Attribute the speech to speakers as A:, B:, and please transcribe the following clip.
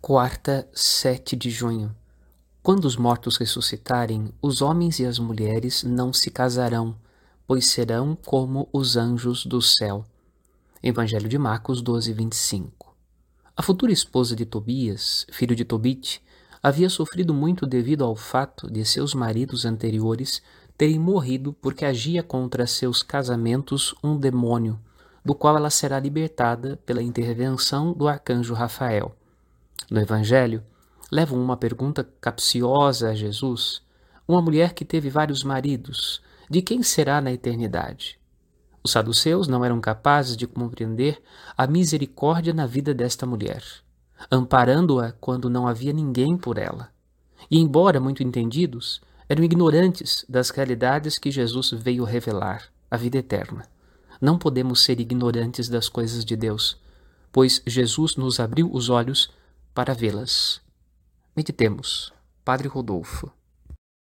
A: Quarta, 7 de junho. Quando os mortos ressuscitarem, os homens e as mulheres não se casarão, pois serão como os anjos do céu. Evangelho de Marcos 12, 25. A futura esposa de Tobias, filho de Tobit, havia sofrido muito devido ao fato de seus maridos anteriores terem morrido porque agia contra seus casamentos um demônio, do qual ela será libertada pela intervenção do arcanjo Rafael no Evangelho levam uma pergunta capciosa a Jesus. Uma mulher que teve vários maridos, de quem será na eternidade? Os saduceus não eram capazes de compreender a misericórdia na vida desta mulher, amparando-a quando não havia ninguém por ela. E, embora muito entendidos, eram ignorantes das realidades que Jesus veio revelar, a vida eterna. Não podemos ser ignorantes das coisas de Deus, pois Jesus nos abriu os olhos para vê-las. Meditemos. Padre Rodolfo.